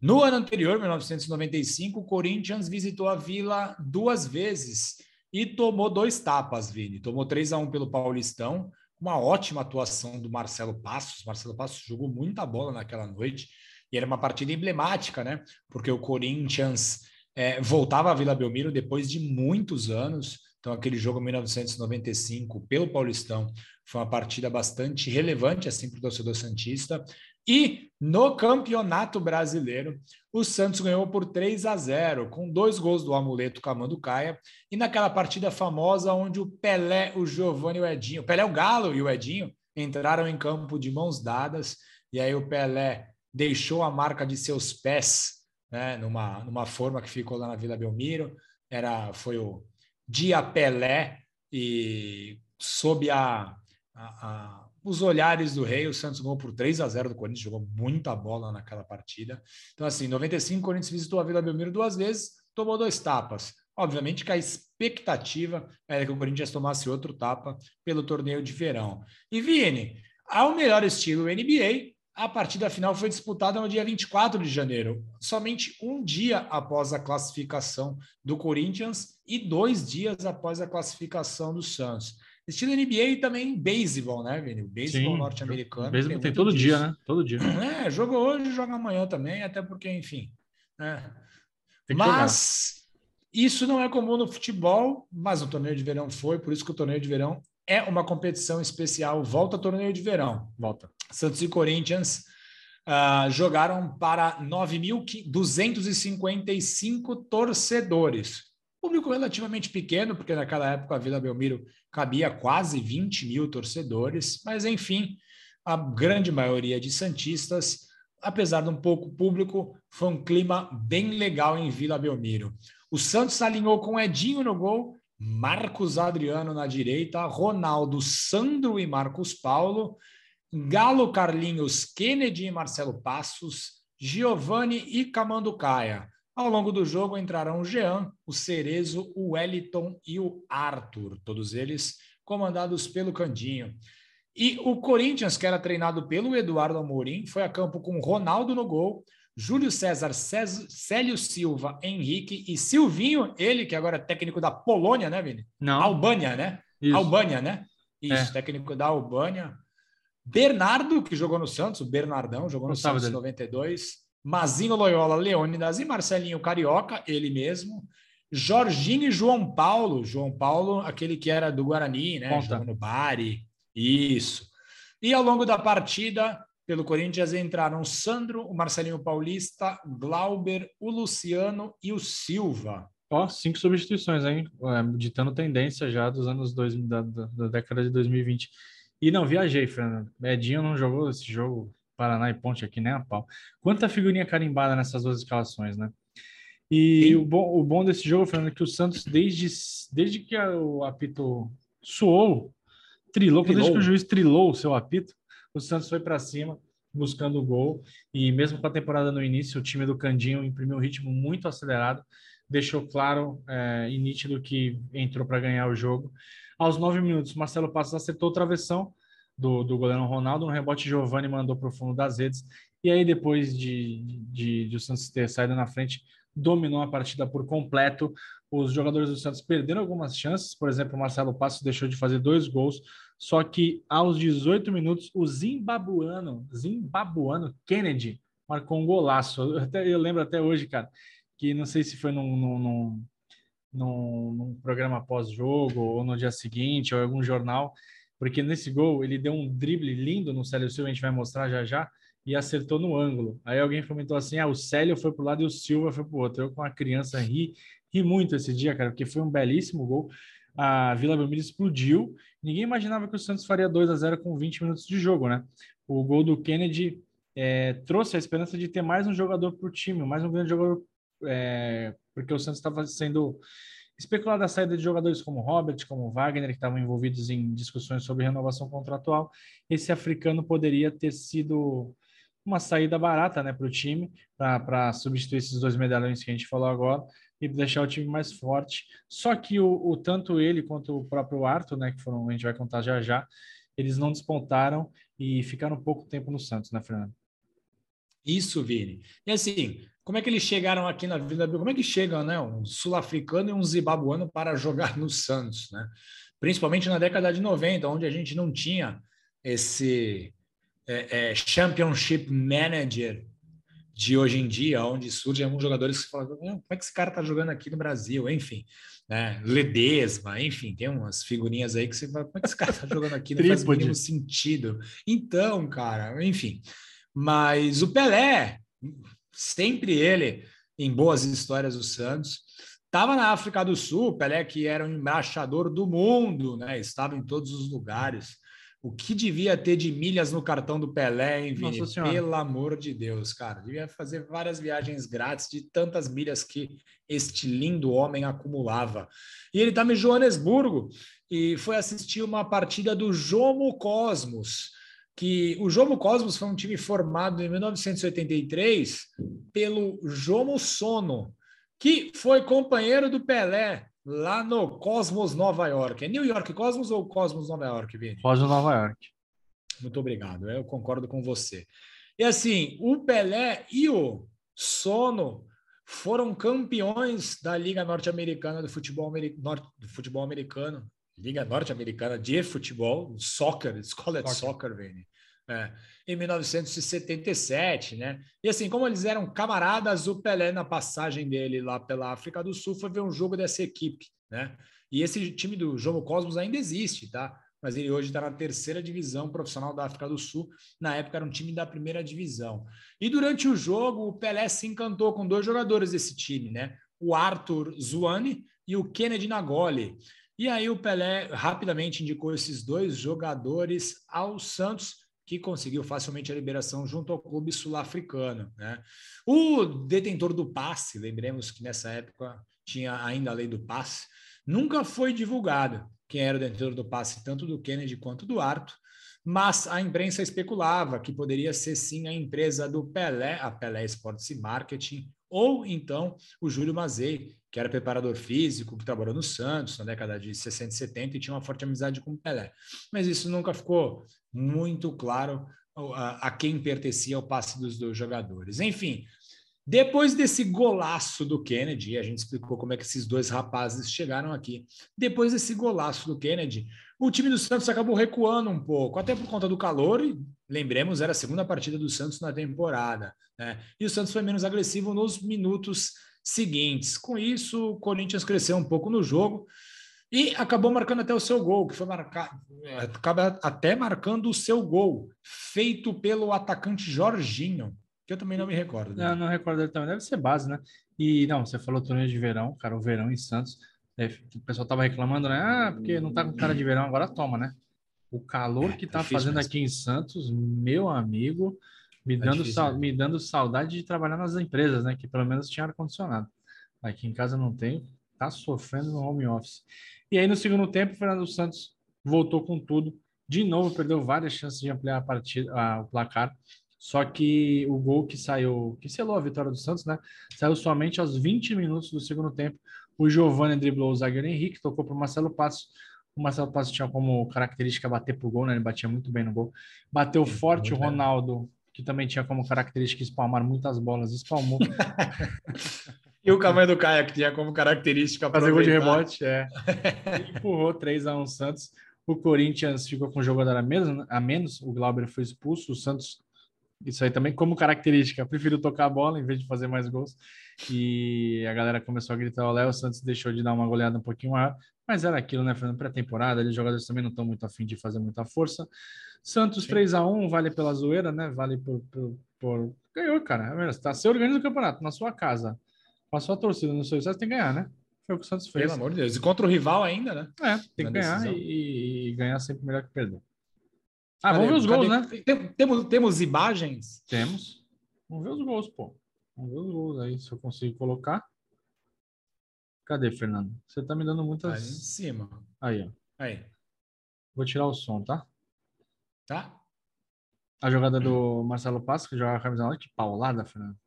No ano anterior, 1995, o Corinthians visitou a Vila duas vezes e tomou dois tapas, Vini. Tomou 3 a 1 pelo Paulistão, uma ótima atuação do Marcelo Passos. Marcelo Passos jogou muita bola naquela noite e era uma partida emblemática, né? Porque o Corinthians é, voltava à Vila Belmiro depois de muitos anos. Então, aquele jogo 1995 pelo Paulistão foi uma partida bastante relevante assim para o torcedor Santista. E no Campeonato Brasileiro, o Santos ganhou por 3 a 0, com dois gols do amuleto Camando Caia. E naquela partida famosa onde o Pelé, o Giovanni e o Edinho, o Pelé, o Galo e o Edinho entraram em campo de mãos dadas. E aí o Pelé deixou a marca de seus pés né, numa, numa forma que ficou lá na Vila Belmiro. Era, foi o Dia Pelé e sob a, a, a, os olhares do rei, o Santos ganhou por 3 a 0 do Corinthians, jogou muita bola naquela partida. Então, assim, em 95, o Corinthians visitou a Vila Belmiro duas vezes, tomou dois tapas. Obviamente que a expectativa era que o Corinthians tomasse outro tapa pelo torneio de verão. E Vini, ao melhor estilo NBA, a partida final foi disputada no dia 24 de janeiro, somente um dia após a classificação do Corinthians e dois dias após a classificação do Santos. Estilo NBA e também beisebol, né, Vini? Beisebol norte-americano. Beisebol tem, tem todo disso. dia, né? Todo dia. É, joga hoje, joga amanhã também, até porque, enfim. Né? Mas isso não é comum no futebol, mas o torneio de verão foi, por isso que o torneio de verão é uma competição especial. Volta torneio de verão. Volta. Santos e Corinthians uh, jogaram para 9.255 torcedores. Público relativamente pequeno, porque naquela época a Vila Belmiro cabia quase 20 mil torcedores, mas enfim, a grande maioria de Santistas, apesar de um pouco público, foi um clima bem legal em Vila Belmiro. O Santos alinhou com Edinho no gol, Marcos Adriano na direita, Ronaldo, Sandro e Marcos Paulo, Galo, Carlinhos, Kennedy e Marcelo Passos, Giovanni e Camanducaia. Ao longo do jogo entrarão o Jean, o Cerezo, o Wellington e o Arthur, todos eles comandados pelo Candinho. E o Corinthians, que era treinado pelo Eduardo Amorim, foi a campo com Ronaldo no gol, Júlio César, Célio Silva, Henrique e Silvinho, ele que agora é técnico da Polônia, né, Vini? Não. Albânia, né? Isso. Albânia, né? Isso, é. técnico da Albânia. Bernardo, que jogou no Santos, o Bernardão, jogou no Santos em 92. Mazinho Loyola, Leônidas e Marcelinho Carioca, ele mesmo. Jorginho e João Paulo. João Paulo, aquele que era do Guarani, né? Jogou no Bari. Isso. E ao longo da partida, pelo Corinthians entraram o Sandro, o Marcelinho Paulista, Glauber, o Luciano e o Silva. Ó, cinco substituições, hein? É, ditando tendência já dos anos dois, da, da, década de 2020. E não, viajei, Fernando. Edinho não jogou esse jogo Paraná e Ponte aqui nem a pau. Quanta figurinha carimbada nessas duas escalações, né? E o bom, o bom desse jogo, Fernando, é que o Santos, desde, desde que o apito suou, trilou, trilou, desde que o juiz trilou o seu apito, o Santos foi para cima buscando o gol e mesmo com a temporada no início, o time do Candinho imprimiu um ritmo muito acelerado, deixou claro é, e nítido que entrou para ganhar o jogo. Aos nove minutos, Marcelo Passos acertou o travessão do, do goleiro Ronaldo, no rebote Giovani mandou para o fundo das redes e aí depois de, de, de o Santos ter saído na frente, dominou a partida por completo. Os jogadores do Santos perderam algumas chances, por exemplo, Marcelo Passos deixou de fazer dois gols, só que aos 18 minutos, o zimbabuano, zimbabuano Kennedy marcou um golaço. Eu, até, eu lembro até hoje, cara, que não sei se foi num, num, num, num programa pós-jogo ou no dia seguinte ou algum jornal, porque nesse gol ele deu um drible lindo no Célio Silva, a gente vai mostrar já já, e acertou no ângulo. Aí alguém comentou assim: ah, o Célio foi para o lado e o Silva foi para o outro. Eu, com a criança, ri, ri muito esse dia, cara, porque foi um belíssimo gol. A Vila Belmiro explodiu. Ninguém imaginava que o Santos faria 2 a 0 com 20 minutos de jogo, né? O gol do Kennedy é, trouxe a esperança de ter mais um jogador para o time, mais um grande jogador, é, porque o Santos estava sendo especulado a saída de jogadores como Robert, como Wagner, que estavam envolvidos em discussões sobre renovação contratual. Esse africano poderia ter sido uma saída barata né, para o time, para substituir esses dois medalhões que a gente falou agora e deixar o time mais forte. Só que o, o, tanto ele quanto o próprio Arthur, né, que foram, a gente vai contar já já, eles não despontaram e ficaram pouco tempo no Santos, né, Fernando? Isso, Vini. E assim, como é que eles chegaram aqui na Vila Como é que chegam, né, um sul-africano e um zibabuano para jogar no Santos, né? Principalmente na década de 90, onde a gente não tinha esse é, é, Championship Manager de hoje em dia, onde surgem alguns jogadores que falam, como é que esse cara tá jogando aqui no Brasil? Enfim, né? Ledesma, enfim, tem umas figurinhas aí que você fala, como é que esse cara tá jogando aqui? Não faz nenhum sentido. Então, cara, enfim. Mas o Pelé, sempre ele, em boas histórias do Santos, estava na África do Sul, Pelé que era um embaixador do mundo, né? Estava em todos os lugares. O que devia ter de milhas no cartão do Pelé, hein, Vini? Pelo amor de Deus, cara. Devia fazer várias viagens grátis de tantas milhas que este lindo homem acumulava. E ele estava em Joanesburgo e foi assistir uma partida do Jomo Cosmos, que o Jomo Cosmos foi um time formado em 1983 pelo Jomo Sono, que foi companheiro do Pelé lá no Cosmos Nova York. É New York Cosmos ou Cosmos Nova York, Vini? Cosmos Nova York. Muito obrigado, eu concordo com você. E assim, o Pelé e o Sono foram campeões da Liga Norte-Americana do futebol, do futebol americano, Liga Norte-Americana de Futebol, Soccer, Escola de Soccer, Vini. É, em 1977, né? E assim, como eles eram camaradas, o Pelé, na passagem dele lá pela África do Sul, foi ver um jogo dessa equipe, né? E esse time do Jogo Cosmos ainda existe, tá? Mas ele hoje está na terceira divisão profissional da África do Sul. Na época era um time da primeira divisão. E durante o jogo, o Pelé se encantou com dois jogadores desse time, né? O Arthur Zuani e o Kennedy Nagoli. E aí o Pelé rapidamente indicou esses dois jogadores ao Santos que conseguiu facilmente a liberação junto ao clube sul-africano. Né? O detentor do passe, lembremos que nessa época tinha ainda a lei do passe, nunca foi divulgado quem era o detentor do passe, tanto do Kennedy quanto do Arthur, mas a imprensa especulava que poderia ser sim a empresa do Pelé, a Pelé Sports e Marketing, ou então o Júlio Mazei, que era preparador físico, que trabalhou no Santos na década de 60 e 70 e tinha uma forte amizade com o Pelé. Mas isso nunca ficou muito claro a, quem pertencia o passe dos dois jogadores. Enfim, depois desse golaço do Kennedy, a gente explicou como é que esses dois rapazes chegaram aqui. Depois desse golaço do Kennedy, o time do Santos acabou recuando um pouco, até por conta do calor, lembremos, era a segunda partida do Santos na temporada. Né? E o Santos foi menos agressivo nos minutos seguintes. Com isso, o Corinthians cresceu um pouco no jogo e acabou marcando até o seu gol, que foi marcado, acaba até marcando o seu gol, feito pelo atacante Jorginho, que eu também não me recordo. Né? Não, não recordo dele também, deve ser base, né? E não, você falou torneio de verão, cara, o verão em Santos, é, o pessoal tava reclamando, né? Ah, porque não tá com cara de verão, agora toma, né? O calor é, que tá fazendo mesmo. aqui em Santos, meu amigo, me é dando, difícil, né? me dando saudade de trabalhar nas empresas, né? Que pelo menos tinha ar-condicionado. Aqui em casa não tem, tá sofrendo no home office. E aí no segundo tempo, o Fernando Santos voltou com tudo. De novo, perdeu várias chances de ampliar a partida, a, o placar. Só que o gol que saiu, que selou a vitória do Santos, né? Saiu somente aos 20 minutos do segundo tempo. O Giovanni driblou o zagueiro Henrique, tocou para o Marcelo Passos. O Marcelo Passos tinha como característica bater pro gol, né? Ele batia muito bem no gol. Bateu forte o Ronaldo que também tinha como característica espalmar muitas bolas, espalmou. E o tamanho do Caio, que tinha como característica fazer gol de rebote, é. Empurrou 3 a 1 Santos. O Corinthians ficou com um jogador a menos, a menos, o Glauber foi expulso, o Santos, isso aí também como característica, prefiro tocar a bola em vez de fazer mais gols. E a galera começou a gritar o Léo, o Santos deixou de dar uma goleada um pouquinho maior, mas era aquilo, né, Fernando? Pré-temporada, os jogadores também não estão muito afim de fazer muita força. Santos 3 a 1 vale pela zoeira, né? Vale por. por, por... Ganhou, cara. É tá, você organiza o campeonato na sua casa. Passou a torcida no seu sucesso, tem que ganhar, né? Foi o que o Santos fez. Pelo amor de Deus. E contra o rival ainda, né? É, tem que ganhar e, e, ganhar sempre melhor que perder. Ah, cadê, vamos ver os gols, né? Tem, temos, temos imagens? Temos. Vamos ver os gols, pô. Vamos ver os gols aí, se eu consigo colocar. Cadê, Fernando? Você tá me dando muitas. Aí em cima. Aí, ó. Aí. Vou tirar o som, tá? Tá. A jogada do Marcelo Passo, que joga a camisa 9, que paulada, Fernando.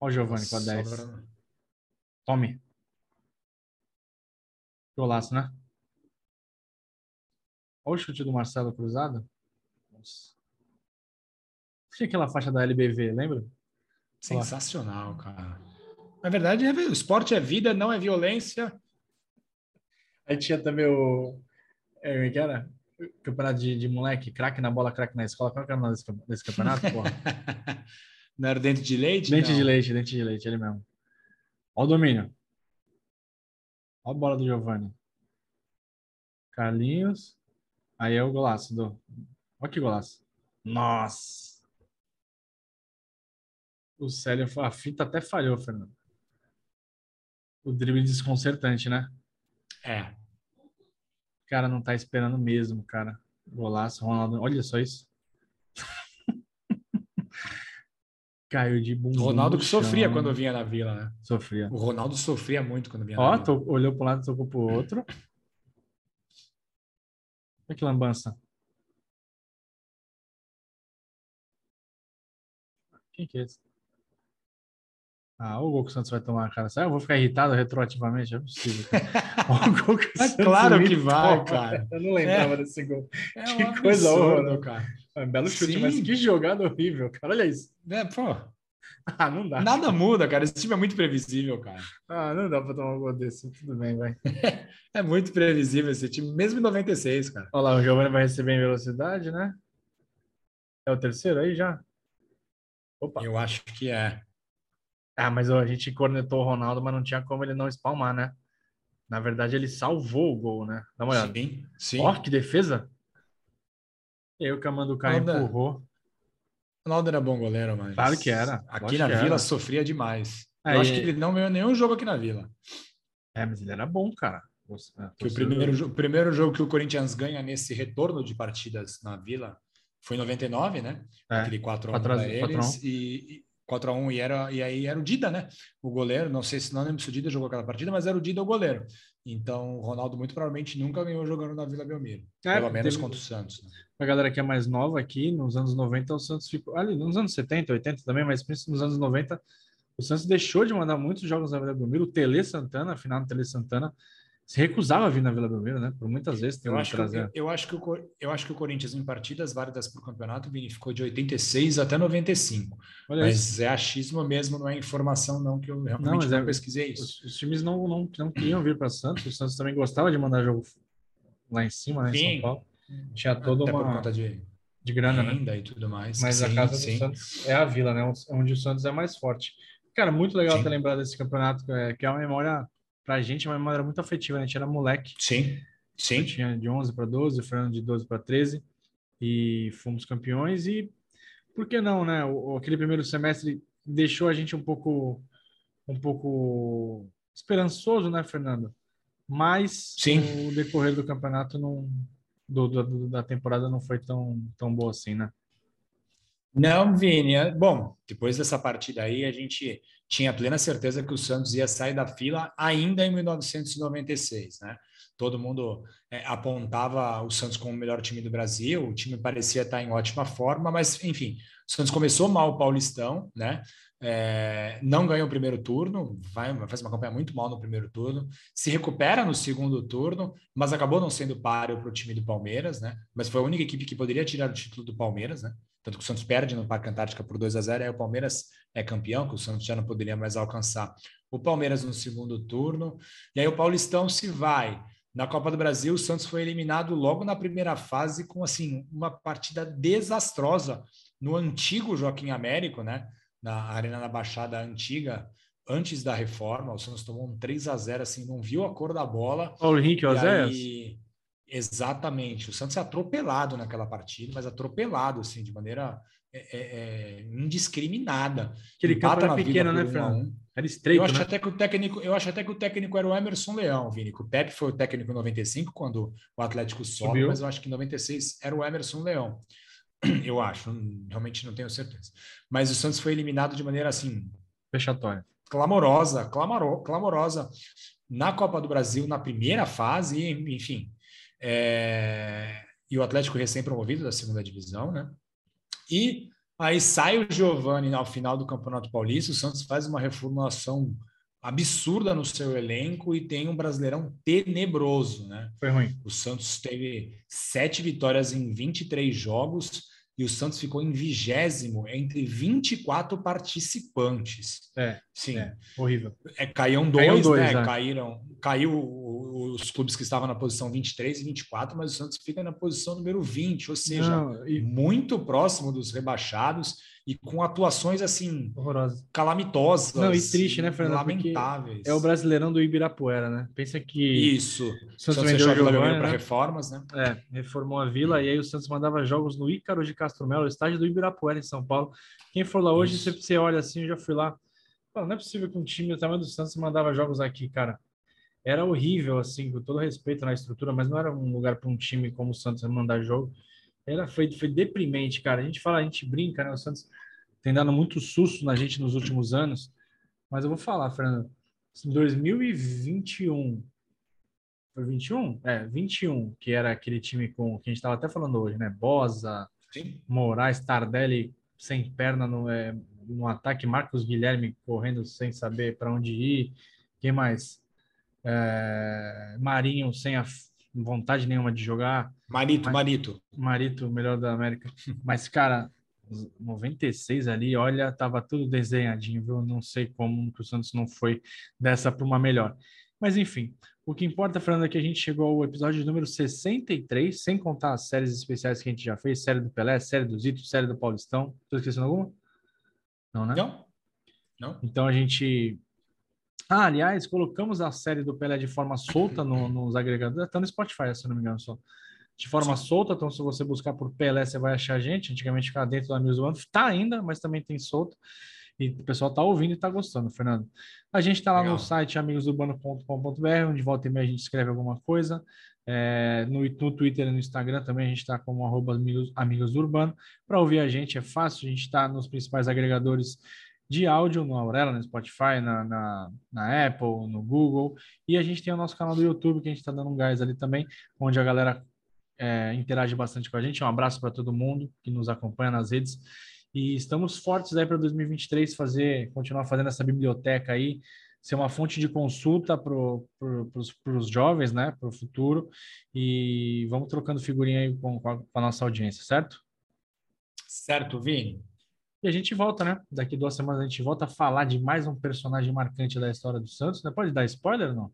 Olha o Giovanni com a 10. Sobra... Tome. Golaço, né? Olha o chute do Marcelo cruzado. Nossa. Tinha aquela faixa da LBV, lembra? Sensacional, cara. Na verdade, é, o esporte é vida, não é violência. Aí tinha também o. É, é que era? Campeonato de, de moleque, craque na bola, craque na escola. Qual é o nome desse, desse campeonato, porra? Não era dente de leite? Dente não. de leite, dente de leite, ele mesmo. Olha o domínio. Olha a bola do Giovanni. Carlinhos. Aí é o golaço do. Olha que golaço. Nossa! O Célio, a fita até falhou, Fernando. O drible desconcertante, né? É. O cara não tá esperando mesmo, cara. Golaço, Ronaldo. Olha só isso. Caiu de bumbum. O Ronaldo que sofria quando vinha na vila, né? Sofria. O Ronaldo sofria muito quando vinha Ó, na vila. Ó, olhou para um lado, tocou para o outro. Olha que lambança. Quem que é esse? Ah, o gol que o Santos vai tomar, cara. Sabe? Eu vou ficar irritado retroativamente, é possível. o gol que o é claro que vai, cara. Eu não lembrava é. desse gol. É que um coisa horrorosa, cara. É um belo chute, Sim. mas que jogada horrível, cara. Olha isso. É, pô. Ah, não dá. Nada muda, cara. Esse time é muito previsível, cara. Ah, não dá pra tomar um gol desse. Tudo bem, vai. é muito previsível esse time, mesmo em 96, cara. Olha lá, o Giovanni vai receber em velocidade, né? É o terceiro aí já? Opa. Eu acho que é. Ah, mas a gente cornetou o Ronaldo, mas não tinha como ele não espalmar, né? Na verdade, ele salvou o gol, né? Dá uma olhada. Sim, sim. Ó, que defesa. E aí o Camando Caio empurrou. Ronaldo era bom goleiro, mas. Claro que era. Aqui na Vila era. sofria demais. Eu acho que ele não ganhou nenhum jogo aqui na Vila. É, mas ele era bom, cara. É, que o, primeiro, o primeiro jogo que o Corinthians ganha nesse retorno de partidas na Vila foi em 99, né? É, Aquele 4x1 para eles. E, 4 a 1 e era e aí era o Dida, né? O goleiro, não sei se não lembro se o Dida jogou aquela partida, mas era o Dida o goleiro. Então, o Ronaldo muito provavelmente nunca ganhou jogando na Vila Belmiro, é, pelo menos teve... contra o Santos. Né? A galera que é mais nova aqui, nos anos 90, o Santos ficou ali nos anos 70, 80 também, mas principalmente nos anos 90, o Santos deixou de mandar muitos jogos na Vila Belmiro. O Tele Santana, final do Tele Santana, se recusava a vir na Vila Belmiro, né? Por muitas vezes. Eu acho, que, eu, eu, acho que o, eu acho que o Corinthians, em partidas válidas para o campeonato, Vini, ficou de 86 até 95. Olha mas isso. é achismo mesmo, não é informação, não, que eu realmente não, não é, pesquisei isso. Os, os, times não, não, não queriam vir para Santos. O Santos também gostava de mandar jogo lá em cima, né? Sim. Em São Paulo. Tinha toda até uma. De, de grana, né? renda né? e tudo mais. Mas sim, a casa sim. do Santos é a vila, né? Onde o Santos é mais forte. Cara, muito legal sim. ter lembrado desse campeonato, é, que é uma memória pra gente, uma memória muito afetiva, né? A gente era moleque. Sim, sim. Eu tinha de 11 para 12, o Fernando de 12 para 13 e fomos campeões e por que não, né? O, aquele primeiro semestre deixou a gente um pouco um pouco esperançoso, né, Fernando? Mas Sim. o decorrer do campeonato não do, do, da temporada não foi tão tão boa assim, né? Não, Vini. É, bom, depois dessa partida aí, a gente tinha plena certeza que o Santos ia sair da fila ainda em 1996, né? Todo mundo é, apontava o Santos como o melhor time do Brasil, o time parecia estar em ótima forma, mas enfim, o Santos começou mal o Paulistão, né? É, não ganhou o primeiro turno, vai, faz uma campanha muito mal no primeiro turno, se recupera no segundo turno, mas acabou não sendo páreo para o time do Palmeiras, né? Mas foi a única equipe que poderia tirar o título do Palmeiras, né? Tanto que o Santos perde no Parque Antártica por 2 a 0 aí o Palmeiras é campeão, que o Santos já não poderia mais alcançar o Palmeiras no segundo turno, e aí o Paulistão se vai. Na Copa do Brasil, o Santos foi eliminado logo na primeira fase com assim uma partida desastrosa no antigo Joaquim Américo, né? Na Arena da Baixada antiga, antes da reforma, o Santos tomou um 3 a 0 assim, não viu a cor da bola. Paulo Henrique Oséias? Exatamente. O Santos é atropelado naquela partida, mas atropelado assim, de maneira é, é, é indiscriminada. Aquele campo era pequeno, né, Fran? Era estreito, eu acho né? até que o técnico, eu acho até que o técnico era o Emerson Leão, Vini. O Pepe foi o técnico em 95 quando o Atlético sobe, Subiu. mas eu acho que em 96 era o Emerson Leão. Eu acho, realmente não tenho certeza. Mas o Santos foi eliminado de maneira assim, fechatória. Clamorosa, clamoro, clamorosa na Copa do Brasil na primeira fase, enfim. É... E o Atlético recém-promovido da segunda divisão, né? E aí sai o Giovani ao final do Campeonato Paulista, o Santos faz uma reformulação absurda no seu elenco e tem um brasileirão tenebroso, né? Foi ruim. O Santos teve sete vitórias em 23 jogos e o Santos ficou em vigésimo entre 24 participantes. É, sim, é, horrível. É, caíam dois, Caiu dois né? É. Caíram, caiu os clubes que estavam na posição 23 e 24, mas o Santos fica na posição número 20, ou seja, Não, e... muito próximo dos rebaixados e com atuações assim horrorosas, calamitosas, não e triste, né, Fernando? Lamentáveis. É o Brasileirão do Ibirapuera, né? Pensa que isso, o Santos vendeu o Giovani, para né? reformas, né? É, reformou a Vila e aí o Santos mandava jogos no Ícaro de Castro Melo, estádio do Ibirapuera em São Paulo. Quem for lá hoje, você, você olha assim, eu já fui lá. Não é possível que um time do tamanho do Santos mandava jogos aqui, cara. Era horrível, assim, com todo respeito na estrutura, mas não era um lugar para um time como o Santos mandar jogo. Era, foi, foi deprimente, cara. A gente fala, a gente brinca, né? O Santos tem dado muito susto na gente nos últimos anos. Mas eu vou falar, Fernando. Em 2021, foi 21? É, 21, que era aquele time com que a gente estava até falando hoje, né? Bosa, Sim. Moraes, Tardelli sem perna no, é, no ataque, Marcos Guilherme correndo sem saber para onde ir. Quem mais? É, Marinho sem a vontade nenhuma de jogar. Marito, Marito. Marito, melhor da América. Mas, cara, 96 ali, olha, tava tudo desenhadinho, viu? Não sei como que o Santos não foi dessa para uma melhor. Mas enfim, o que importa, Fernando, é que a gente chegou ao episódio número 63, sem contar as séries especiais que a gente já fez, série do Pelé, série do Zito, série do Paulistão. Estou esquecendo alguma? Não, né? Não. Não. Então a gente ah, aliás, colocamos a série do Pelé de forma solta no, nos agregadores, até no Spotify, se não me engano, só. De forma Sim. solta, então se você buscar por Pelé, você vai achar a gente. Antigamente ficava dentro da Amigos do Ano, tá ainda, mas também tem solto. E o pessoal tá ouvindo e tá gostando, Fernando. A gente tá lá Legal. no site amigosdobano.com.br, onde volta e meia a gente escreve alguma coisa. É, no, no Twitter e no Instagram também a gente está como arroba amigos, amigos Urbano. Para ouvir a gente é fácil, a gente está nos principais agregadores de áudio no Aurela, no Spotify, na, na, na, Apple, no Google. E a gente tem o nosso canal do YouTube, que a gente está dando um gás ali também, onde a galera é, interage bastante com a gente. Um abraço para todo mundo que nos acompanha nas redes. E estamos fortes aí para 2023 fazer, continuar fazendo essa biblioteca aí, ser uma fonte de consulta para pro, os jovens, né, para o futuro. E vamos trocando figurinha aí com, com, a, nossa audiência, certo? Certo, Vini. E a gente volta, né? Daqui duas semanas a gente volta a falar de mais um personagem marcante da história do Santos. Né? Pode dar spoiler ou não?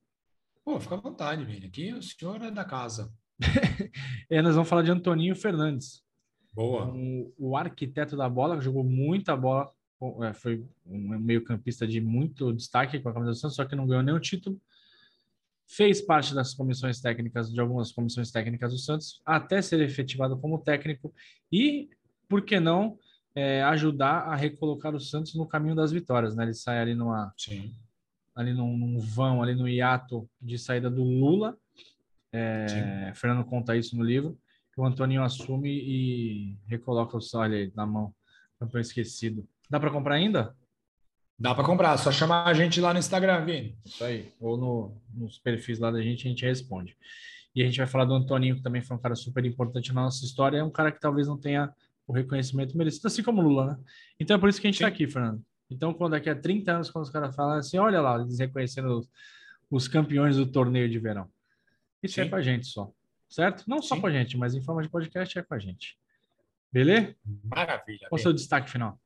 Pô, fica à vontade, Vini. Aqui o senhor é da casa. é, nós vamos falar de Antoninho Fernandes. Boa. Um, o arquiteto da bola, jogou muita bola, é, foi um meio-campista de muito destaque com a camisa do Santos, só que não ganhou nenhum título. Fez parte das comissões técnicas, de algumas comissões técnicas do Santos, até ser efetivado como técnico e, por que não, é, ajudar a recolocar o Santos no caminho das vitórias, né? Ele sai ali numa Sim. ali num, num vão, ali no hiato de saída do Lula. É, Fernando conta isso no livro. o Antoninho assume e recoloca o Olha aí na mão. Campeão esquecido. Dá para comprar ainda? Dá para comprar, só chamar a gente lá no Instagram, Vini. Isso aí. Ou no, nos perfis lá da gente, a gente responde. E a gente vai falar do Antoninho, que também foi um cara super importante na nossa história. É um cara que talvez não tenha o reconhecimento merecido, assim como Lula, né? Então é por isso que a gente está aqui, Fernando. Então, quando daqui a 30 anos, quando os caras falam assim, olha lá, eles reconhecendo os, os campeões do torneio de verão. Isso é Sim. é com a gente só, certo? Não só Sim. com a gente, mas em forma de podcast é com a gente. Beleza? Maravilha. Qual o seu destaque final?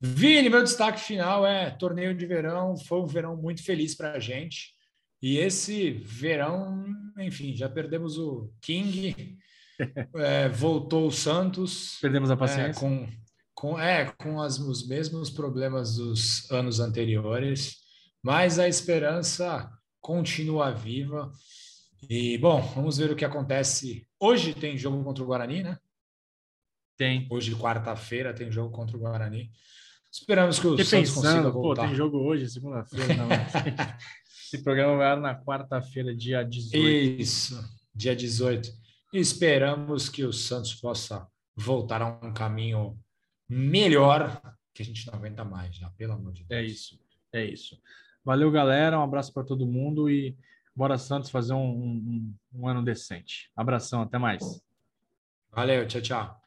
Vini, meu destaque final é torneio de verão. Foi um verão muito feliz para a gente. E esse verão, enfim, já perdemos o King, é, voltou o Santos. Perdemos a é, paciência. com, com, é, com as, os mesmos problemas dos anos anteriores, mas a esperança continua viva. E, bom, vamos ver o que acontece. Hoje tem jogo contra o Guarani, né? Tem. Hoje, quarta-feira, tem jogo contra o Guarani. Esperamos que o Fiquei Santos consiga pensando, pô, voltar. tem jogo hoje, segunda-feira. não. Esse programa vai na quarta-feira, dia 18. Isso, dia 18. Esperamos que o Santos possa voltar a um caminho melhor, que a gente não aguenta mais, já, pelo amor de Deus. É isso, é isso. Valeu, galera. Um abraço para todo mundo e bora Santos fazer um, um, um ano decente. Abração, até mais. Valeu, tchau, tchau.